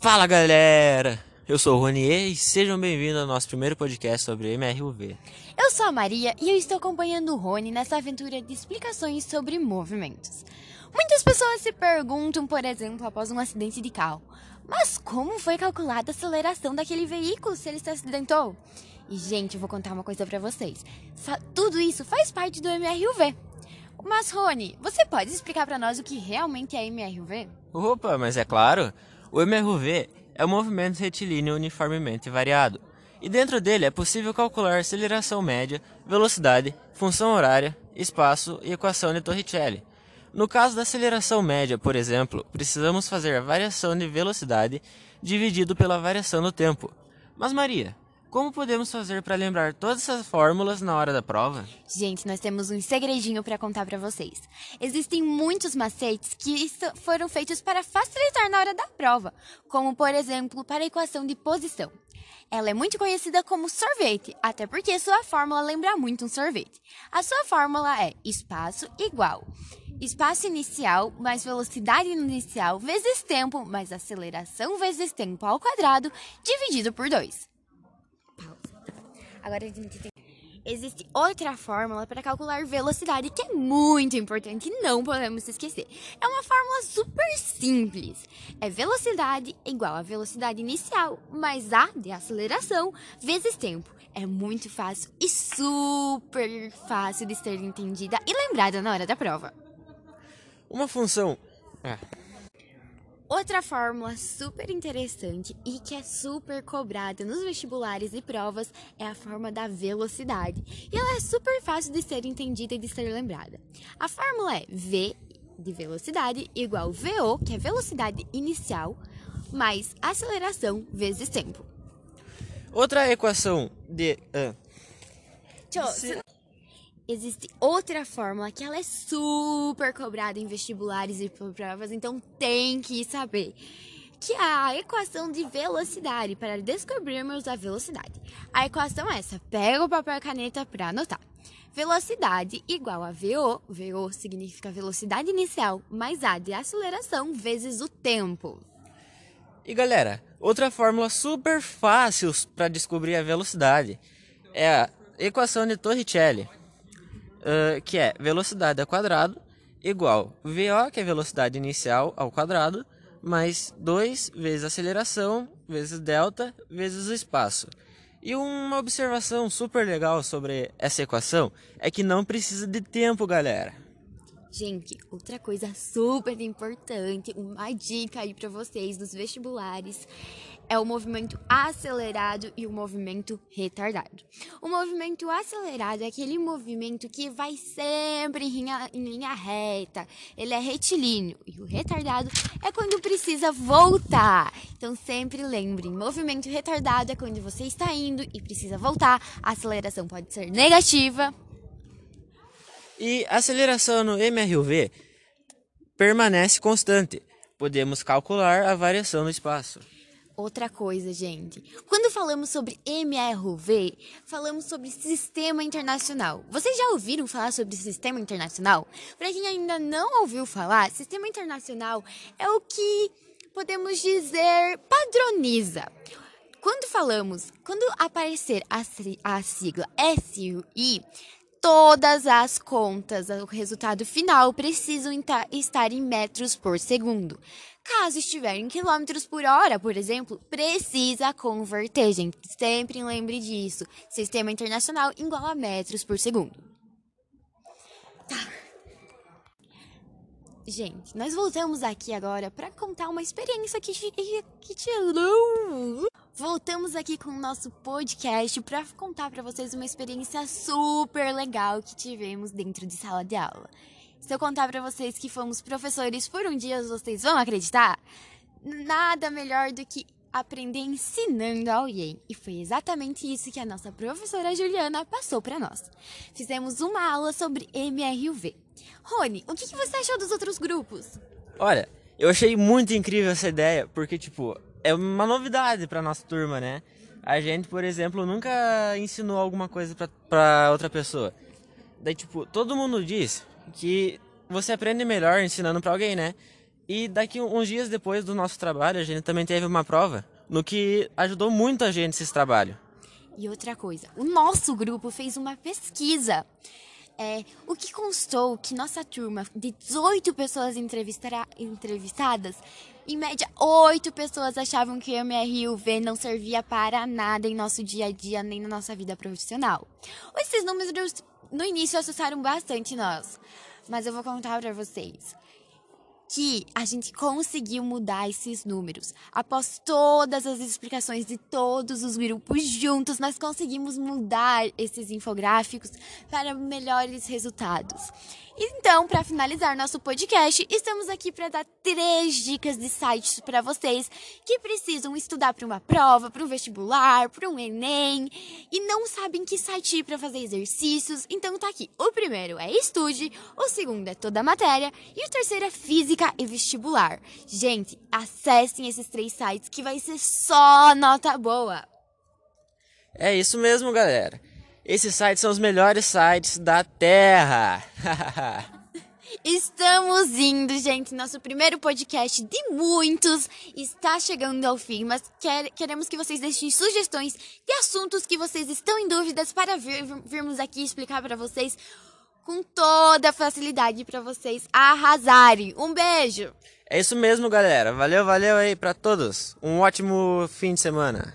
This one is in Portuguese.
Fala galera! Eu sou o Ronier e sejam bem-vindos ao nosso primeiro podcast sobre MRUV. Eu sou a Maria e eu estou acompanhando o Rony nessa aventura de explicações sobre movimentos. Muitas pessoas se perguntam, por exemplo, após um acidente de carro, mas como foi calculada a aceleração daquele veículo se ele se acidentou? E gente, eu vou contar uma coisa para vocês. Tudo isso faz parte do MRUV. Mas Rony, você pode explicar para nós o que realmente é MRUV? Opa, mas é claro. O MRV é um movimento retilíneo uniformemente variado, e dentro dele é possível calcular aceleração média, velocidade, função horária, espaço e equação de Torricelli. No caso da aceleração média, por exemplo, precisamos fazer a variação de velocidade dividido pela variação do tempo. Mas Maria, como podemos fazer para lembrar todas essas fórmulas na hora da prova? Gente, nós temos um segredinho para contar para vocês. Existem muitos macetes que foram feitos para facilitar na hora da prova, como por exemplo para a equação de posição. Ela é muito conhecida como sorvete, até porque sua fórmula lembra muito um sorvete. A sua fórmula é espaço igual espaço inicial mais velocidade inicial vezes tempo mais aceleração vezes tempo ao quadrado dividido por 2. Agora a gente tem. Existe outra fórmula para calcular velocidade que é muito importante e não podemos esquecer. É uma fórmula super simples. É velocidade igual a velocidade inicial mais a de aceleração vezes tempo. É muito fácil e super fácil de ser entendida e lembrada na hora da prova. Uma função. Ah. Outra fórmula super interessante e que é super cobrada nos vestibulares e provas é a forma da velocidade. E ela é super fácil de ser entendida e de ser lembrada. A fórmula é V de velocidade igual VO, que é velocidade inicial, mais aceleração vezes tempo. Outra equação de. Uh, Se existe outra fórmula que ela é super cobrada em vestibulares e provas, então tem que saber. Que é a equação de velocidade para descobrirmos a velocidade. A equação é essa. Pega o papel e caneta para anotar. Velocidade igual a VO, VO significa velocidade inicial, mais A de aceleração vezes o tempo. E galera, outra fórmula super fácil para descobrir a velocidade é a equação de Torricelli uh, que é velocidade ao quadrado igual VO, que é velocidade inicial ao quadrado, mais 2 vezes aceleração, vezes delta, vezes o espaço. E uma observação super legal sobre essa equação é que não precisa de tempo, galera. Gente, outra coisa super importante, uma dica aí para vocês dos vestibulares é o movimento acelerado e o movimento retardado. O movimento acelerado é aquele movimento que vai sempre em linha, em linha reta, ele é retilíneo. E o retardado é quando precisa voltar. Então sempre lembrem, movimento retardado é quando você está indo e precisa voltar. A aceleração pode ser negativa e a aceleração no MRUV permanece constante. Podemos calcular a variação no espaço. Outra coisa, gente. Quando falamos sobre MRV, falamos sobre sistema internacional. Vocês já ouviram falar sobre sistema internacional? Para quem ainda não ouviu falar, sistema internacional é o que podemos dizer padroniza. Quando falamos, quando aparecer a, a sigla SUI, todas as contas, o resultado final precisam estar em metros por segundo. Caso estiver em quilômetros por hora, por exemplo, precisa converter, gente. Sempre lembre disso. Sistema internacional igual a metros por segundo. Tá. Gente, nós voltamos aqui agora para contar uma experiência que, que, que Voltamos aqui com o nosso podcast para contar para vocês uma experiência super legal que tivemos dentro de sala de aula. Se eu contar para vocês que fomos professores por um dia, vocês vão acreditar? Nada melhor do que aprender ensinando alguém. E foi exatamente isso que a nossa professora Juliana passou para nós. Fizemos uma aula sobre MRUV. Rony, o que, que você achou dos outros grupos? Olha, eu achei muito incrível essa ideia, porque, tipo, é uma novidade para nossa turma, né? A gente, por exemplo, nunca ensinou alguma coisa para outra pessoa. Daí, tipo, todo mundo diz que você aprende melhor ensinando para alguém, né? E daqui uns dias depois do nosso trabalho, a gente também teve uma prova, no que ajudou muito a gente esse trabalho. E outra coisa, o nosso grupo fez uma pesquisa. É, o que constou que nossa turma de 18 pessoas entrevistadas, em média 8 pessoas achavam que MRUV não servia para nada em nosso dia a dia nem na nossa vida profissional. Esses números no início assustaram bastante nós, mas eu vou contar para vocês que a gente conseguiu mudar esses números. Após todas as explicações de todos os grupos juntos, nós conseguimos mudar esses infográficos para melhores resultados. Então, para finalizar nosso podcast, estamos aqui para dar três dicas de sites para vocês que precisam estudar para uma prova, para um vestibular, para um Enem e não sabem que site ir para fazer exercícios. Então, tá aqui. O primeiro é Estude, o segundo é Toda a Matéria e o terceiro é Física e Vestibular. Gente, acessem esses três sites que vai ser só nota boa. É isso mesmo, galera. Esses sites são os melhores sites da Terra. Estamos indo, gente. Nosso primeiro podcast de muitos está chegando ao fim, mas quer, queremos que vocês deixem sugestões de assuntos que vocês estão em dúvidas para vir, virmos aqui explicar para vocês com toda a facilidade para vocês arrasarem. Um beijo! É isso mesmo, galera. Valeu, valeu aí para todos. Um ótimo fim de semana.